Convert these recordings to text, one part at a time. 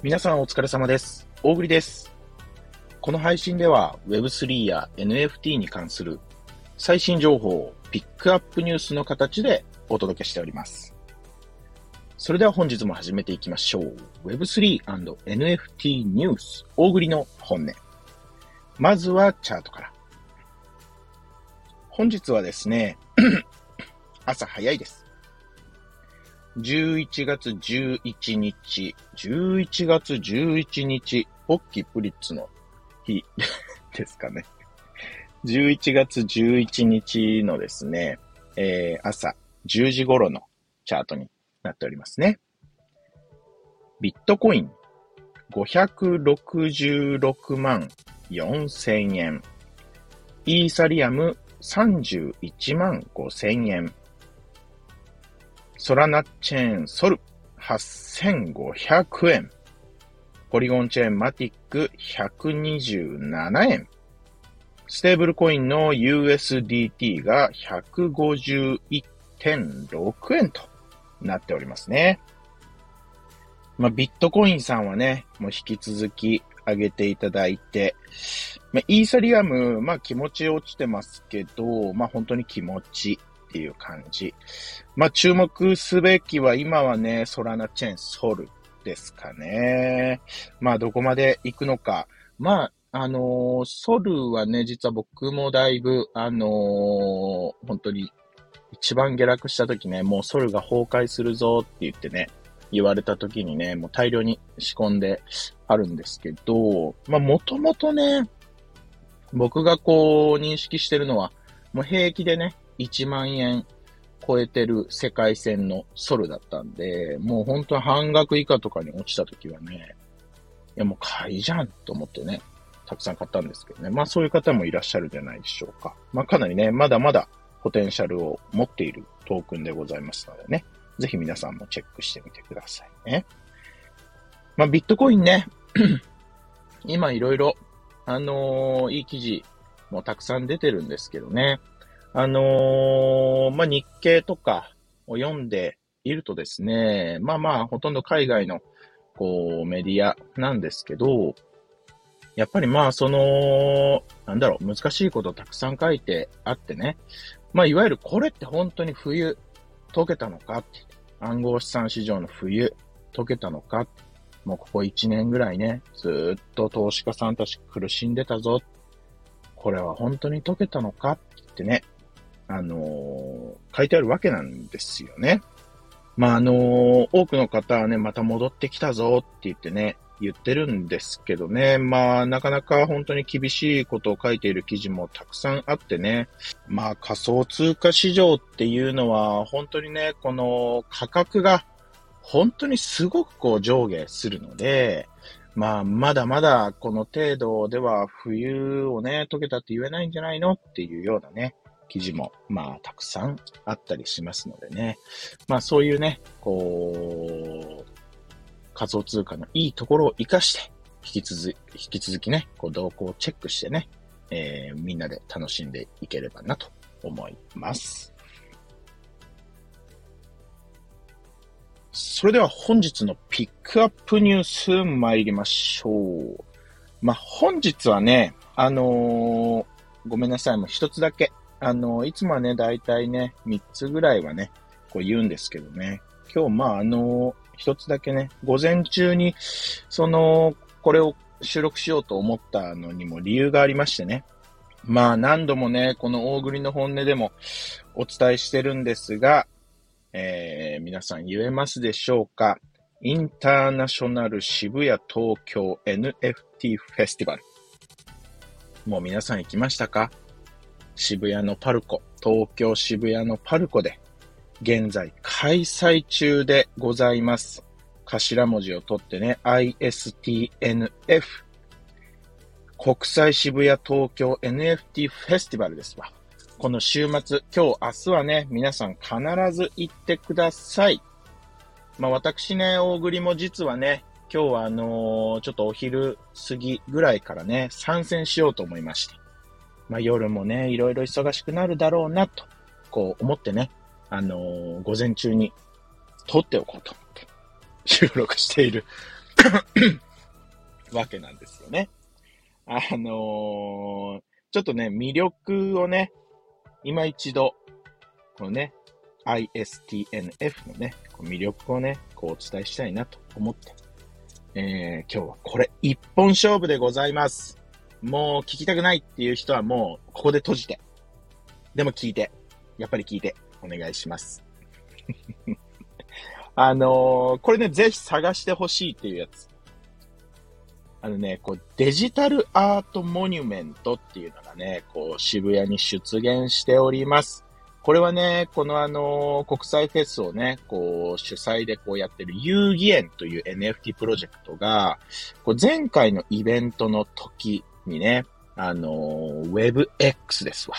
皆さんお疲れ様です。大栗です。この配信では Web3 や NFT に関する最新情報をピックアップニュースの形でお届けしております。それでは本日も始めていきましょう。Web3&NFT ニュース大栗の本音。まずはチャートから。本日はですね、朝早いです。11月11日、11月11日、ポッキープリッツの日 ですかね。11月11日のですね、えー朝10時頃のチャートになっておりますね。ビットコイン566万4000円。イーサリアム31万5000円。ソラナチェーンソル8500円。ポリゴンチェーンマティック127円。ステーブルコインの USDT が151.6円となっておりますね。まあ、ビットコインさんはね、もう引き続き上げていただいて、まあ、イーサリアム、まあ気持ち落ちてますけど、まあ本当に気持ちっていう感じ。まあ注目すべきは今はね、ソラナチェーンソルですかね。まあどこまで行くのか。まあ、あのーソルはね、実は僕もだいぶ、あのー本当に一番下落した時ね、もうソルが崩壊するぞって言ってね、言われた時にね、もう大量に仕込んであるんですけど、まあもともとね、僕がこう認識してるのは、もう平気でね、1万円超えてる世界線のソルだったんで、もう本当半額以下とかに落ちた時はね、いやもう買いじゃんと思ってね、たくさん買ったんですけどね。まあそういう方もいらっしゃるんじゃないでしょうか。まあかなりね、まだまだポテンシャルを持っているトークンでございますのでね、ぜひ皆さんもチェックしてみてくださいね。まあビットコインね、今いろいろ、あのーいい記事もたくさん出てるんですけどね。あのーまあ日経とかを読んでいるとですね、まあまあほとんど海外のこうメディアなんですけど、やっぱりまあその、なんだろう、難しいことたくさん書いてあってね。まあいわゆるこれって本当に冬解けたのかって。暗号資産市場の冬解けたのかもうここ1年ぐらいね、ずっと投資家さんたち苦しんでたぞ。これは本当に解けたのかってね、あの書いてあるわけなんですよね。まあ、あの多くの方はね、また戻ってきたぞって言ってね、言ってるんですけどね。まあ、なかなか本当に厳しいことを書いている記事もたくさんあってね。まあ、仮想通貨市場っていうのは、本当にね、この価格が本当にすごくこう上下するので、まあ、まだまだこの程度では冬をね、解けたって言えないんじゃないのっていうようなね、記事も、まあ、たくさんあったりしますのでね。まあ、そういうね、こう、仮想通貨のいいところを活かして、引き続き、引き続きね、こう動向をチェックしてね、えーみんなで楽しんでいければなと思います。それでは本日のピックアップニュース参りましょう。まあ、本日はね、あのーごめんなさい、もう一つだけ。あのいつもはね、だいたいね、三つぐらいはね、こう言うんですけどね。今日、まあ、あの一つだけね、午前中に、その、これを収録しようと思ったのにも理由がありましてね。まあ、何度もね、この大栗の本音でもお伝えしてるんですが、えー皆さん言えますでしょうかインターナショナル渋谷東京 NFT フェスティバル。もう皆さん行きましたか？渋谷のパルコ、東京渋谷のパルコで、現在開催中でございます。頭文字を取ってね、ISTNF。国際渋谷東京 NFT フェスティバルですわ。この週末、今日、明日はね、皆さん必ず行ってください。まあ私ね、大栗も実はね、今日はあのーちょっとお昼過ぎぐらいからね、参戦しようと思いまして。まあ夜もね、いろいろ忙しくなるだろうな、と、こう思ってね、あのー午前中に撮っておこうと思って、収録している わけなんですよね。あのー、ちょっとね、魅力をね、今一度、このね、ISTNF のね、魅力をね、こうお伝えしたいなと思って、えー、今日はこれ一本勝負でございます。もう聞きたくないっていう人はもうここで閉じて。でも聞いて。やっぱり聞いて。お願いします。あのー、これね、ぜひ探してほしいっていうやつ。あのね、こう、デジタルアートモニュメントっていうのがね、こう、渋谷に出現しております。これはね、このあの、国際フェスをね、こう、主催でこうやってる遊戯園という NFT プロジェクトが、こう前回のイベントの時にね、あの、WebX ですわ。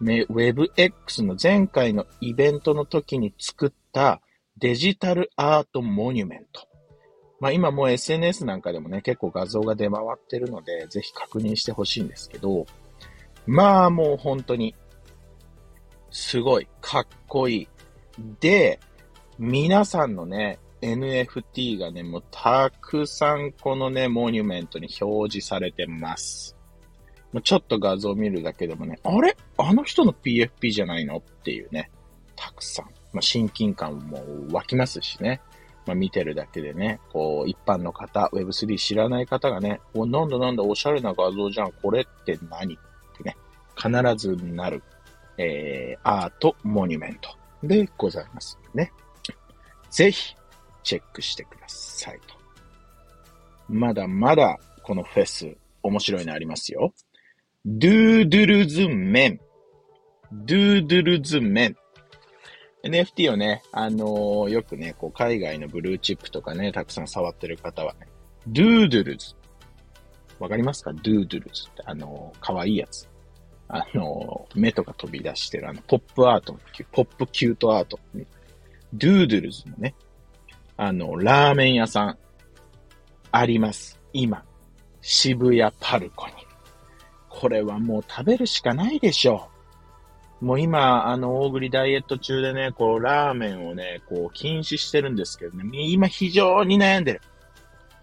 ね、WebX の前回のイベントの時に作ったデジタルアートモニュメント。まあ今もう SNS なんかでもね、結構画像が出回ってるので、ぜひ確認してほしいんですけど、まあもう本当に、すごい、かっこいい。で、皆さんのね、NFT がね、もうたくさんこのね、モニュメントに表示されてます。もうちょっと画像を見るだけでもね、あれ？あの人の PFP じゃないの？っていうね、たくさん。まあ、親近感も湧きますしね。まあ、見てるだけでね、こう、一般の方、Web3 知らない方がね、お、なんだなんだ、おしゃれな画像じゃん、これって何？ってね、必ずなる、えー、アートモニュメントでございますね。ぜひ、チェックしてくださいと。まだまだ、このフェス、面白いのありますよ。 Doodles メン。 Doodles メン。NFT をね、あのー、よくね、こう、海外のブルーチップとかね、たくさん触ってる方はね、 Doodles。わかりますか？ Doodles って、あのー、かわいいやつ。あのー、目とか飛び出してる、あの、ポップアート、ポップキュートアート。 Doodles のね、あの、ラーメン屋さん、あります。今、渋谷パルコに。これはもう食べるしかないでしょう。もう今、あの、大栗ダイエット中でね、こう、ラーメンをね、こう、禁止してるんですけどね、今非常に悩んでる。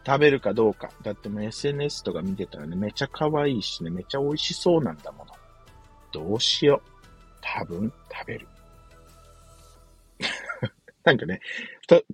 食べるかどうか。だってもう SNS とか見てたらね、めちゃ可愛いしね、めちゃ美味しそうなんだもの。どうしよう。多分、食べる。なんかね、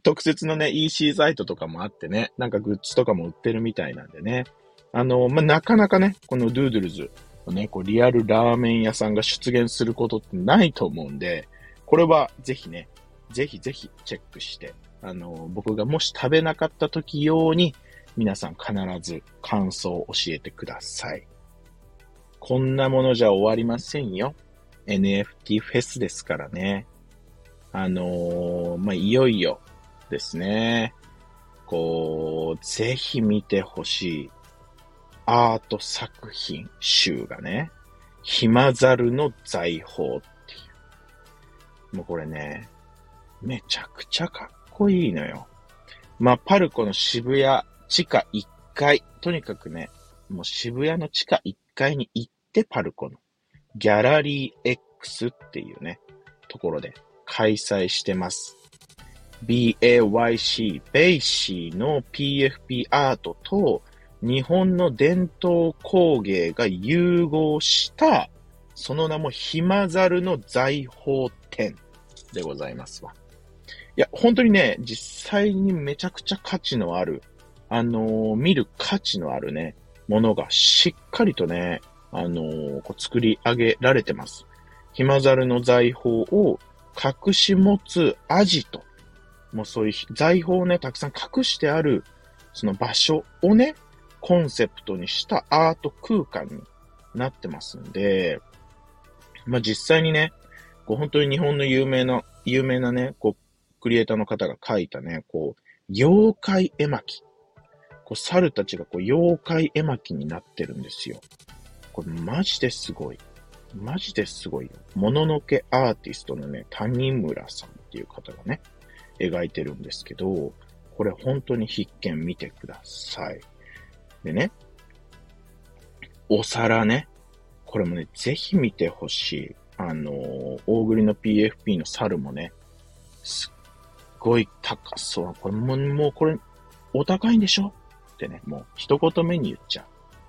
特設のね、EC サイトとかもあってね、なんかグッズとかも売ってるみたいなんでね。あの、まあ、なかなかね、このドゥードゥルズの、ね、こうリアルラーメン屋さんが出現することってないと思うんで、これはぜひね、ぜひぜひチェックして、あの、僕がもし食べなかった時用に、皆さん必ず感想を教えてください。こんなものじゃ終わりませんよ。NFT フェスですからね。あのー、まあ、いよいよですね。こう、ぜひ見てほしいアート作品集がね、暇猿の財宝っていう。もうこれね、めちゃくちゃかっこいいのよ。まあ、パルコの渋谷地下1階、とにかくね、もう渋谷の地下1階に行ってパルコのギャラリー X っていうね、ところで開催してます。BAYC、ベイシーの PFP アートと日本の伝統工芸が融合した、その名も暇猿の財宝展でございますわ。いや、本当にね、実際にめちゃくちゃ価値のある、あのー、見る価値のあるね、ものがしっかりとね、あのー、こう作り上げられてます。暇猿の財宝を隠し持つアジト。もうそういう財宝をね、たくさん隠してある、その場所をね、コンセプトにしたアート空間になってますんで、まあ、実際にね、こう本当に日本の有名な、有名なね、こう、クリエイターの方が描いたね、こう、妖怪絵巻。こう、猿たちがこう、妖怪絵巻になってるんですよ。これマジですごい。マジですごいよ。もののけアーティストのね、谷村さんっていう方がね、描いてるんですけど、これ本当に必見見てください。でね、お皿ね。これもね、ぜひ見てほしい。あのー、大栗の PFP の猿もね、すっごい高そう。これも、もうこれ、お高いんでしょ？ってね、もう一言目に言っちゃ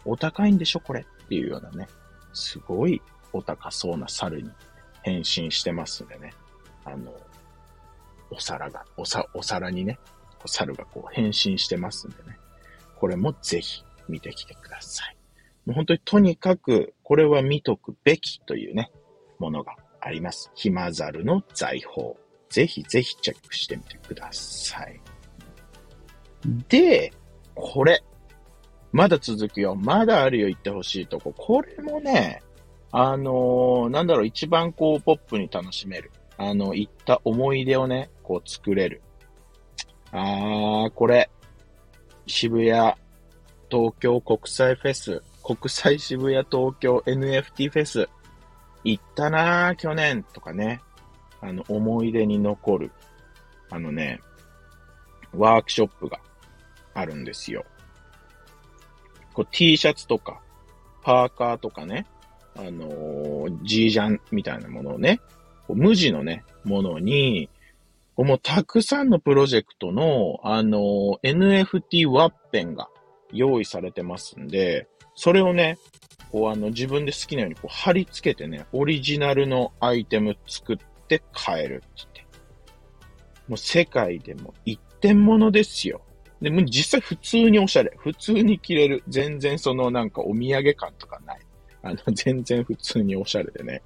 う。お高いんでしょ？これっていうようなね、すごいお高そうな猿に変身してますんでね。あの、お皿が、おさ、お皿にね、猿がこう変身してますんでね。これもぜひ見てきてください。もう本当にとにかく、これは見とくべきというね、ものがあります。ひまざるの財宝。ぜひぜひチェックしてみてください。で、これ。まだ続くよ。まだあるよ、言ってほしいとこ。これもね、あのー、なんだろう、一番こう、ポップに楽しめる。あの、行った思い出をね、こう作れる。あー、これ、渋谷、東京国際フェス、国際渋谷東京 NFT フェス、行ったなー、去年とかね、あの、思い出に残る、あのね、ワークショップがあるんですよ。こう T シャツとか、パーカーとかね、あのー、G ジャンみたいなものをね、無地のね、ものに、もうたくさんのプロジェクトの、あのー、NFT ワッペンが用意されてますんで、それをね、こうあの自分で好きなようにこう貼り付けてね、オリジナルのアイテム作って買えるって言って。もう世界でも一点物ですよ。で、も実際普通におしゃれ。普通に着れる。全然そのなんかお土産感とかない。あの、全然普通におしゃれでね。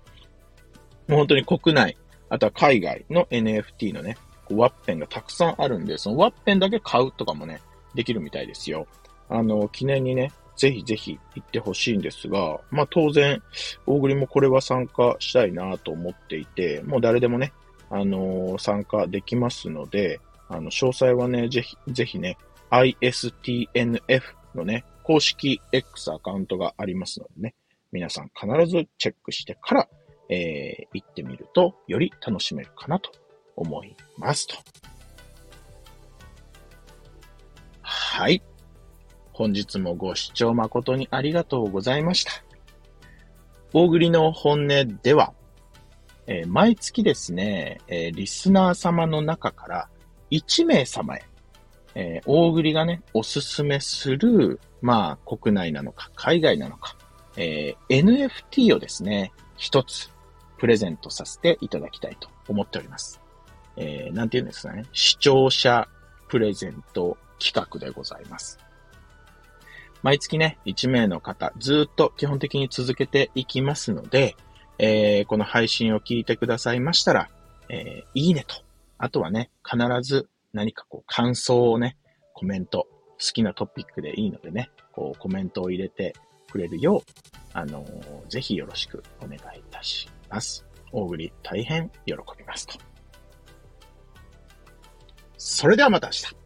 もう本当に国内、あとは海外の NFT のね、ワッペンがたくさんあるんで、そのワッペンだけ買うとかもね、できるみたいですよ。あの、記念にね、ぜひぜひ行ってほしいんですが、まあ当然、大栗もこれは参加したいなと思っていて、もう誰でもね、あのー、参加できますので、あの、詳細はね、ぜひ、ぜひね、ISTNF のね、公式 X アカウントがありますのでね、皆さん必ずチェックしてから、えー、行ってみると、より楽しめるかなと思いますと。はい。本日もご視聴誠にありがとうございました。大栗の本音では、えー、毎月ですね、えー、リスナー様の中から1名様へ、えー、大栗がね、おすすめする、まあ、国内なのか、海外なのか、えー、NFT をですね、一つ、プレゼントさせていただきたいと思っております。えー、なんて言うんですかね、視聴者プレゼント企画でございます。毎月ね、1名の方、ずっと基本的に続けていきますので、えー、この配信を聞いてくださいましたら、えー、いいねとあとはね、必ず何かこう感想をね、コメント、好きなトピックでいいのでね、こうコメントを入れてくれるよう、あのー、ぜひよろしくお願いいたします。大栗大変喜びますと。それではまた明日。